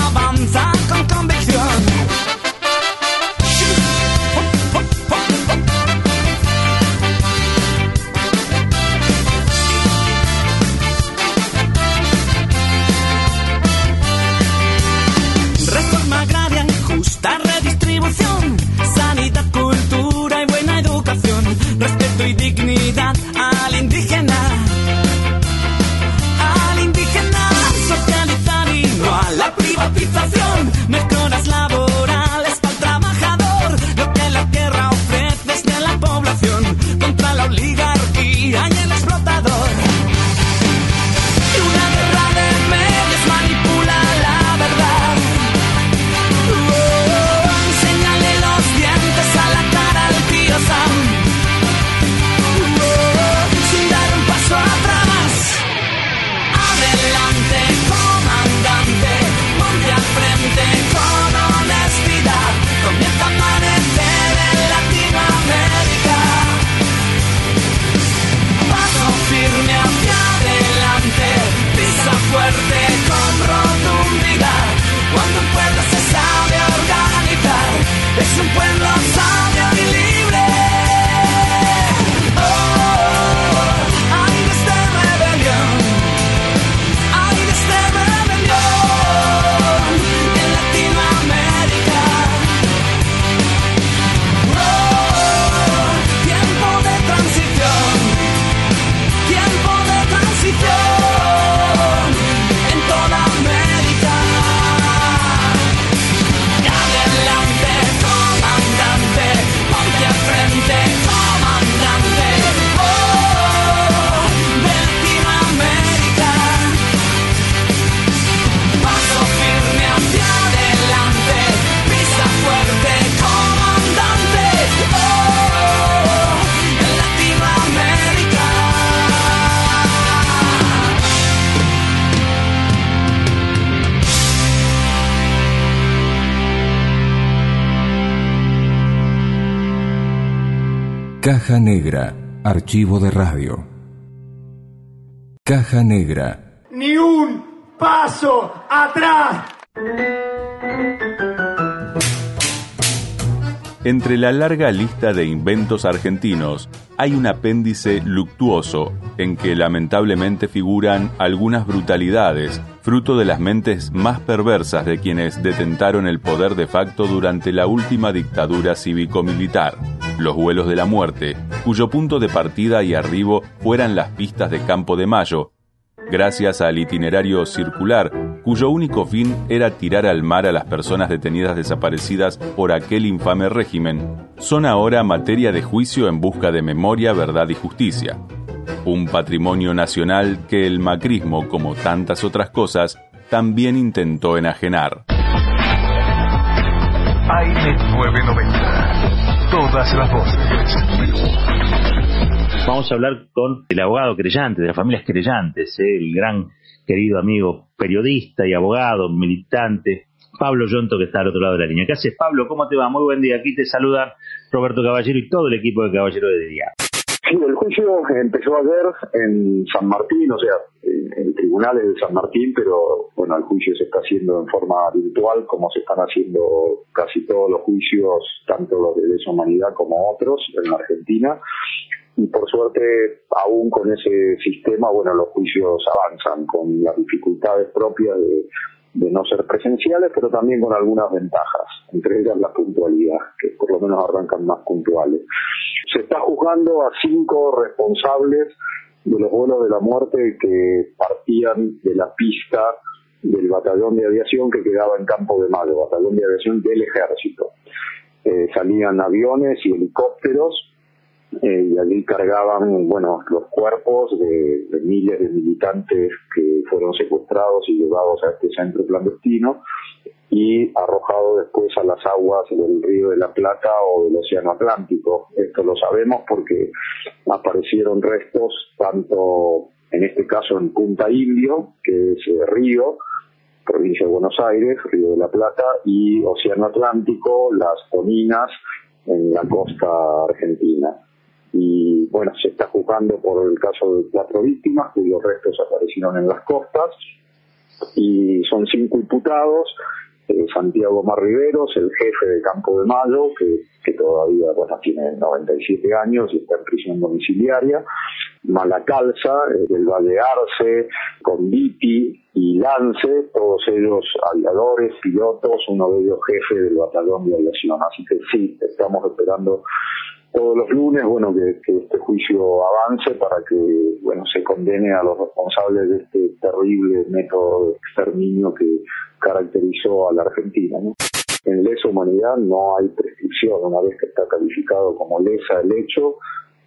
Caja Negra, archivo de radio. Caja Negra. Ni un paso atrás. Entre la larga lista de inventos argentinos hay un apéndice luctuoso en que lamentablemente figuran algunas brutalidades, fruto de las mentes más perversas de quienes detentaron el poder de facto durante la última dictadura cívico-militar, los vuelos de la muerte, cuyo punto de partida y arribo fueran las pistas de Campo de Mayo, gracias al itinerario circular, cuyo único fin era tirar al mar a las personas detenidas desaparecidas por aquel infame régimen, son ahora materia de juicio en busca de memoria, verdad y justicia. Un patrimonio nacional que el macrismo, como tantas otras cosas, también intentó enajenar. Aire 990. Las. Vamos a hablar con el abogado creyente, de las familias creyentes, ¿eh? el gran querido amigo periodista y abogado, militante, Pablo Yonto, que está al otro lado de la línea. ¿Qué haces, Pablo? ¿Cómo te va? Muy buen día. Aquí te saluda Roberto Caballero y todo el equipo de Caballero de Día. Sí, el juicio empezó ayer en San Martín, o sea, en, tribunales de San Martín, pero bueno, el juicio se está haciendo en forma virtual, como se están haciendo casi todos los juicios, tanto los de lesa humanidad como otros en Argentina. Y por suerte aún con ese sistema, bueno, los juicios avanzan con las dificultades propias de, no ser presenciales, pero también con algunas ventajas, entre ellas la puntualidad, que por lo menos arrancan más puntuales. Se está juzgando a cinco responsables de los vuelos de la muerte que partían de la pista del batallón de aviación que quedaba en Campo de Mayo, batallón de aviación del ejército. Eh, salían aviones y helicópteros eh, y allí cargaban, bueno, los cuerpos de, miles de militantes que fueron secuestrados y llevados a este centro clandestino y arrojados después a las aguas del río de la Plata o del Océano Atlántico. Esto lo sabemos porque aparecieron restos tanto en este caso en Punta Indio, que es el río, provincia de Buenos Aires, Río de la Plata, y Océano Atlántico, las Toninas, en la costa argentina y bueno, se está juzgando por el caso de cuatro víctimas cuyos restos aparecieron en las costas y son cinco imputados, eh, Santiago Marriveros, el jefe de Campo de Mayo, que, que todavía bueno, tiene 97 años y está en prisión domiciliaria, Malacalza, eh, el Valle Arce, Conditi y Lance, todos ellos aviadores, pilotos, uno de ellos jefe del batallón de aviación. Así que sí, estamos esperando todos los lunes, bueno, que, este juicio avance para que, bueno, se condene a los responsables de este terrible método de exterminio que caracterizó a la Argentina, En lesa humanidad no hay prescripción, una vez que está calificado como lesa el hecho,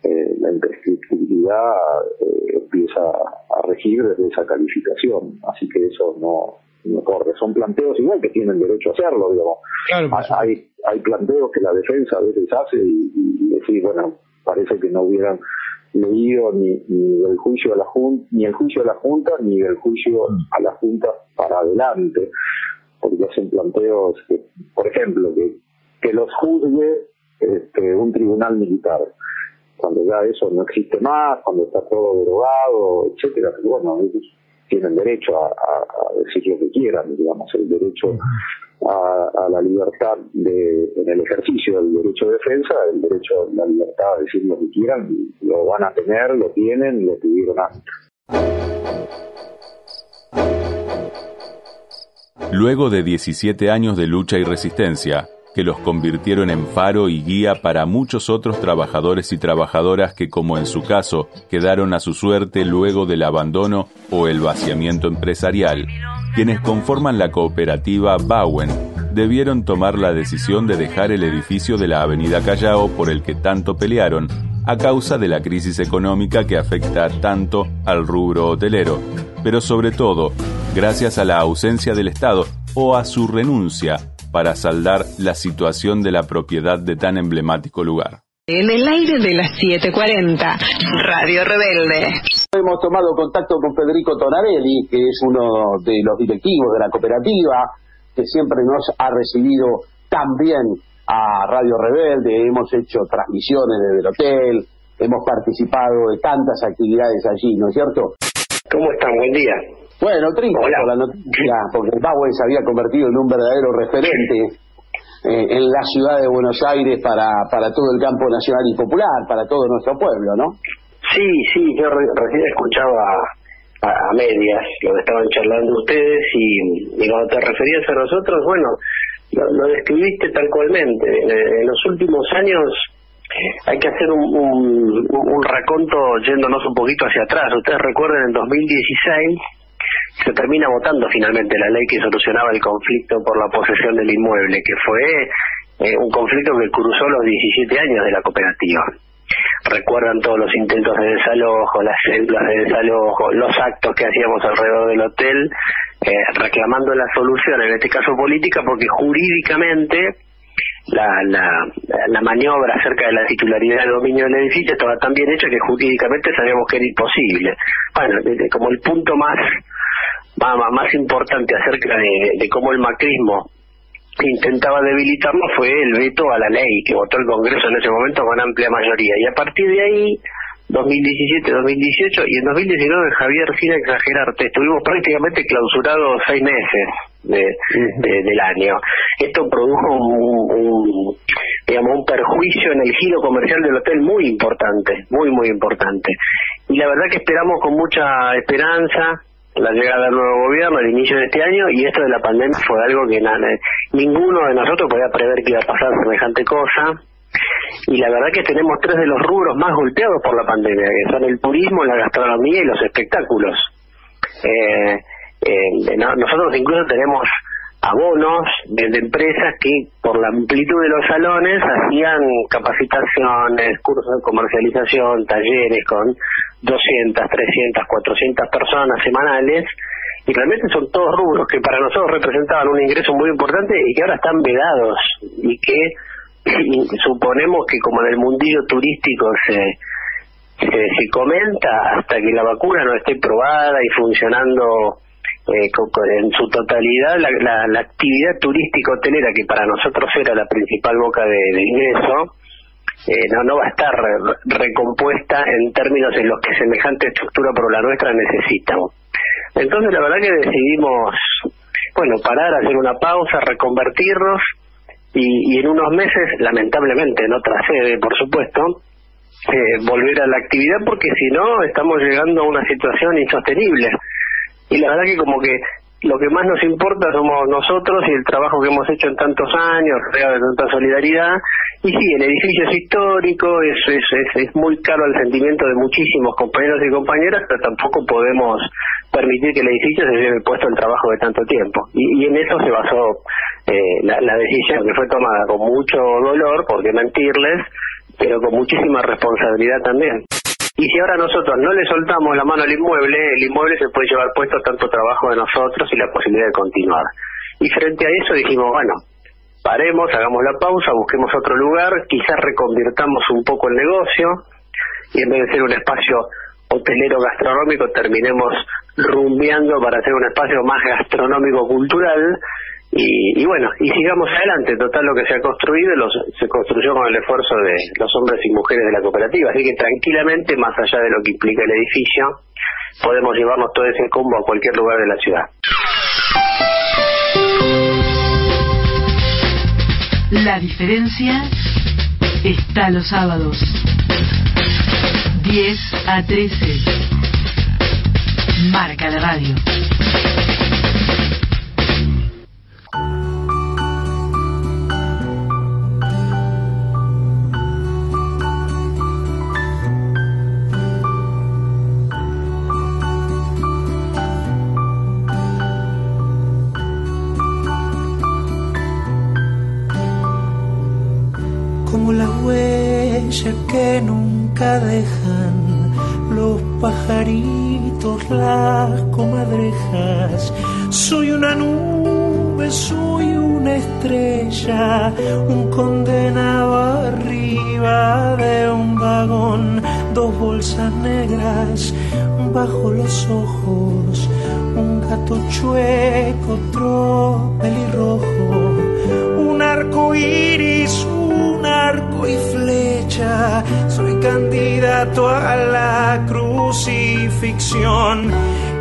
eh, la imprescriptibilidad eh, empieza a regir desde esa calificación, así que eso no, no corre. Son planteos igual que tienen derecho a hacerlo, digamos. hay, hay planteos que la defensa a veces hace y, y, bueno, parece que no hubieran leído ni, ni el juicio a la junta, ni el juicio a la junta, ni el juicio a la junta para adelante, porque hacen planteos que, por ejemplo, que, que los juzgue este, un tribunal militar cuando ya eso no existe más, cuando está todo derogado, etcétera, pero bueno, ellos tienen derecho a, decir lo que quieran, digamos, el derecho a, la libertad de, en el ejercicio del derecho de defensa, el derecho a la libertad de decir lo que quieran, lo van a tener, lo tienen lo tuvieron antes. Luego de 17 años de lucha y resistencia, que los convirtieron en faro y guía para muchos otros trabajadores y trabajadoras que, como en su caso, quedaron a su suerte luego del abandono o el vaciamiento empresarial. Quienes conforman la cooperativa Bauen debieron tomar la decisión de dejar el edificio de la Avenida Callao por el que tanto pelearon a causa de la crisis económica que afecta tanto al rubro hotelero, pero sobre todo gracias a la ausencia del Estado o a su renuncia para saldar la situación de la propiedad de tan emblemático lugar. En el aire de las 7:40, Radio Rebelde. Hemos tomado contacto con Federico Tonarelli, que es uno de los directivos de la cooperativa, que siempre nos ha recibido tan bien a Radio Rebelde, hemos hecho transmisiones desde el hotel, hemos participado de tantas actividades allí, ¿no es cierto? ¿Cómo están? Buen día. Bueno, triste por la noticia, porque el Bahue se había convertido en un verdadero referente eh, en la ciudad de Buenos Aires para, para todo el campo nacional y popular, para todo nuestro pueblo, ¿no? Sí, sí, yo recién escuchaba a, a, medias lo que estaban charlando ustedes y, y cuando te referías a nosotros, bueno, lo, describiste tal cualmente. En, los últimos años hay que hacer un, un, un raconto yéndonos un poquito hacia atrás. Ustedes recuerden, en 2016 se termina votando finalmente la ley que solucionaba el conflicto por la posesión del inmueble, que fue eh, un conflicto que cruzó los 17 años de la cooperativa. Recuerdan todos los intentos de desalojo, las células de desalojo, los actos que hacíamos alrededor del hotel, eh, reclamando la solución, en este caso política, porque jurídicamente la, la, la maniobra acerca de la titularidad del dominio del edificio estaba tan bien hecha que jurídicamente sabíamos que era imposible. Bueno, como el punto más más, importante acerca de, cómo el macrismo intentaba debilitarlo fue el veto a la ley que votó el Congreso en ese momento con amplia mayoría. Y a partir de ahí, 2017, 2018 y en 2019, Javier, sin exagerarte, estuvimos prácticamente clausurados seis meses de, del año. Esto produjo un, digamos, un perjuicio en el giro comercial del hotel muy importante, muy, muy importante. Y la verdad que esperamos con mucha esperanza la llegada del nuevo gobierno al inicio de este año y esto de la pandemia fue algo que nada, ninguno de nosotros podía prever que iba a pasar semejante cosa y la verdad que tenemos tres de los rubros más golpeados por la pandemia que son el turismo, la gastronomía y los espectáculos eh, eh, nosotros incluso tenemos abonos de, empresas que por la amplitud de los salones hacían capacitaciones, cursos de comercialización, talleres con 200, 300, 400 personas semanales y realmente son todos rubros que para nosotros representaban un ingreso muy importante y que ahora están vedados y que suponemos que como en el mundillo turístico se, se, se comenta hasta que la vacuna no esté probada y funcionando eh, en su totalidad la, la, actividad turística hotelera que para nosotros era la principal boca de, ingreso eh, no no va a estar recompuesta en términos en los que semejante estructura por la nuestra necesita. Entonces la verdad que decidimos bueno parar hacer una pausa reconvertirnos y, y en unos meses lamentablemente en otra por supuesto eh, volver a la actividad porque si no estamos llegando a una situación insostenible y la verdad que como que lo que más nos importa somos nosotros y el trabajo que hemos hecho en tantos años, de tanta solidaridad. Y sí, el edificio es histórico, es, es, es, muy caro al sentimiento de muchísimos compañeros y compañeras, pero tampoco podemos permitir que el edificio se lleve puesto el trabajo de tanto tiempo. Y, y en eso se basó eh, la, la decisión que fue tomada con mucho dolor, porque mentirles, pero con muchísima responsabilidad también. Y si ahora nosotros no le soltamos la mano al inmueble, el inmueble se puede llevar puesto tanto trabajo de nosotros y la posibilidad de continuar. Y frente a eso dijimos, bueno, paremos, hagamos la pausa, busquemos otro lugar, quizás reconvirtamos un poco el negocio y en vez de ser un espacio hotelero gastronómico terminemos rumbeando para hacer un espacio más gastronómico cultural y, bueno, y sigamos adelante. Total, lo que se ha construido se construyó con el esfuerzo de los hombres y mujeres de la cooperativa. Así que tranquilamente, más allá de lo que implica el edificio, podemos llevarnos todo ese combo a cualquier lugar de la ciudad. La diferencia está los sábados. 10 a 13. Marca la radio. Que nunca dejan. Los pajaritos, las comadrejas. Soy una nube, soy una estrella, un condenado arriba de un vagón, dos bolsas negras bajo los ojos, un gato chueco, otro pelirrojo, un arco iris, arco y flecha, soy candidato a la crucifixión.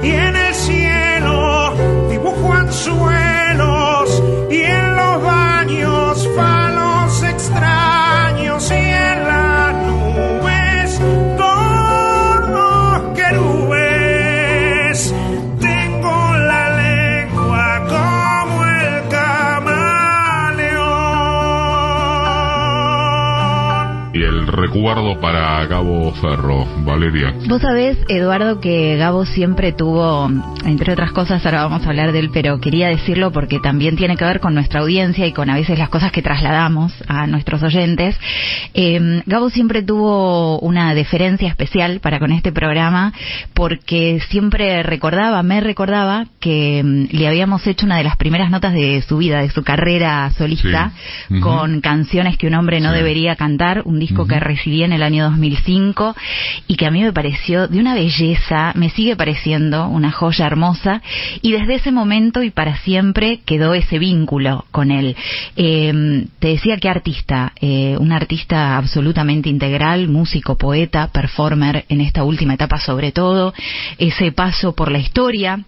Y en el cielo dibujo anzuelos y en los baños para Gabo Ferro, Valeria. Vos sabés, Eduardo, que Gabo siempre tuvo, entre otras cosas, ahora vamos a hablar de él, pero quería decirlo porque también tiene que ver con nuestra audiencia y con a veces las cosas que trasladamos a nuestros oyentes. Eh, Gabo siempre tuvo una deferencia especial para con este programa porque siempre recordaba, me recordaba que mm, le habíamos hecho una de las primeras notas de su vida, de su carrera solista, Sí. Con canciones que un hombre no Sí. debería cantar, un disco que recibí en el año 2005 y que a mí me pareció de una belleza, me sigue pareciendo una joya hermosa y desde ese momento y para siempre quedó ese vínculo con él. Eh, te decía que artista, eh, un artista absolutamente integral, músico, poeta, performer en esta última etapa sobre todo, ese paso por la historia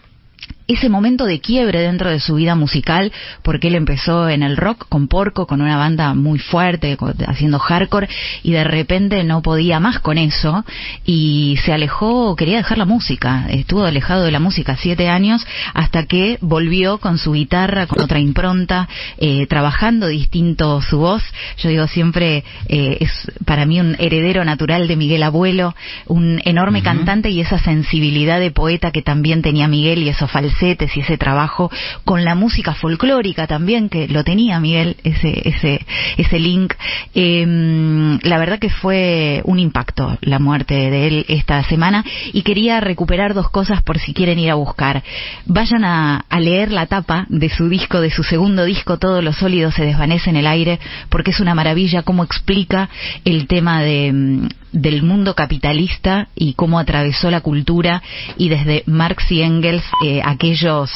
ese momento de quiebre dentro de su vida musical, porque él empezó en el rock con Porco, con una banda muy fuerte, haciendo hardcore, y de repente no podía más con eso, y se alejó, quería dejar la música, estuvo alejado de la música siete años, hasta que volvió con su guitarra, con otra impronta, eh, trabajando distinto su voz. Yo digo siempre, eh, es para mí un heredero natural de Miguel Abuelo, un enorme cantante y esa sensibilidad de poeta que también tenía Miguel y esos falsetes y ese trabajo con la música folclórica también que lo tenía Miguel ese ese ese link. Eh, la verdad que fue un impacto la muerte de él esta semana. Y quería recuperar dos cosas por si quieren ir a buscar. Vayan a, a leer la tapa de su disco de su segundo disco todo lo sólido se desvanece en el aire porque es una maravilla cómo explica el tema de del mundo capitalista y cómo atravesó la cultura y desde Marx y Engels eh, aquellos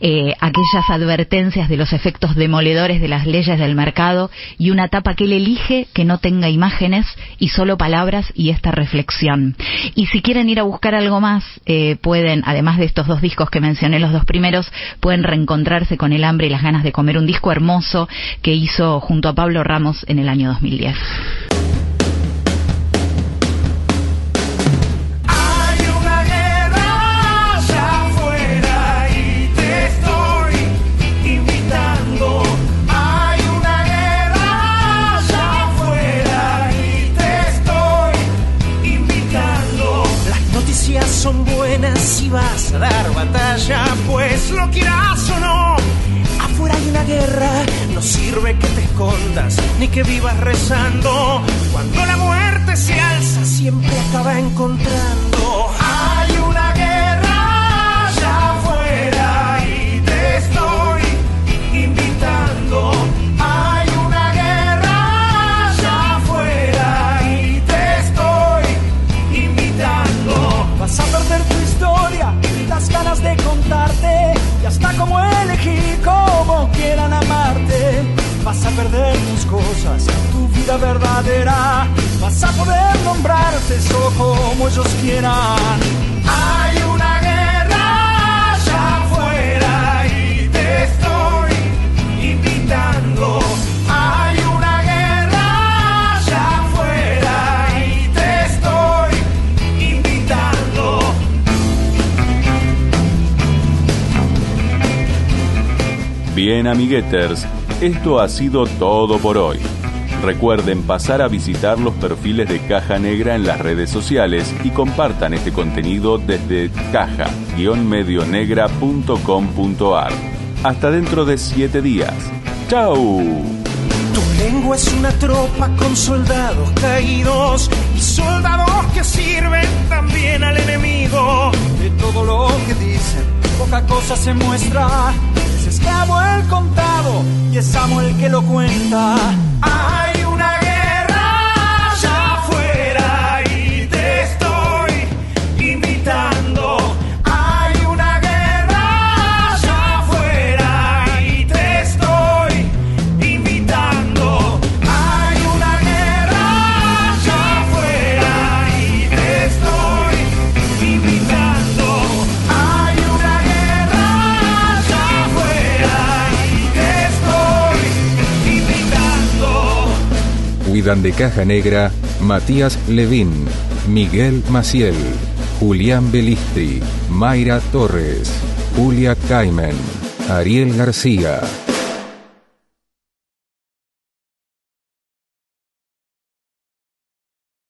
eh, aquellas advertencias de los efectos demoledores de las leyes del mercado y una tapa que él elige que no tenga imágenes y solo palabras y esta reflexión. Y si quieren ir a buscar algo más eh, pueden además de estos dos discos que mencioné los dos primeros pueden reencontrarse con el hambre y las ganas de comer un disco hermoso que hizo junto a Pablo Ramos en el año 2010 dar batalla, pues lo quieras o no. Afuera hay una guerra, no sirve que te escondas ni que vivas rezando. Cuando la muerte se alza, siempre acaba encontrando. Cómo elegir cómo quieran amarte. Vas a perder tus cosas, tu vida verdadera. Vas a poder nombrarte solo como ellos quieran. Hay Bien, amigueters, esto ha sido todo por hoy. Recuerden pasar a visitar los perfiles de Caja Negra en las redes sociales y compartan este contenido desde caja-medionegra.com.ar. Hasta dentro de siete días. ¡Chao! Tu lengua es una tropa con soldados caídos y soldados que sirven también al enemigo. De todo lo que dicen, poca cosa se muestra. Es esclavo el contado y es amo el que lo cuenta. Hay Cuidan de Caja Negra Matías Levín, Miguel Maciel, Julián Belistri, Mayra Torres, Julia Caimen, Ariel García,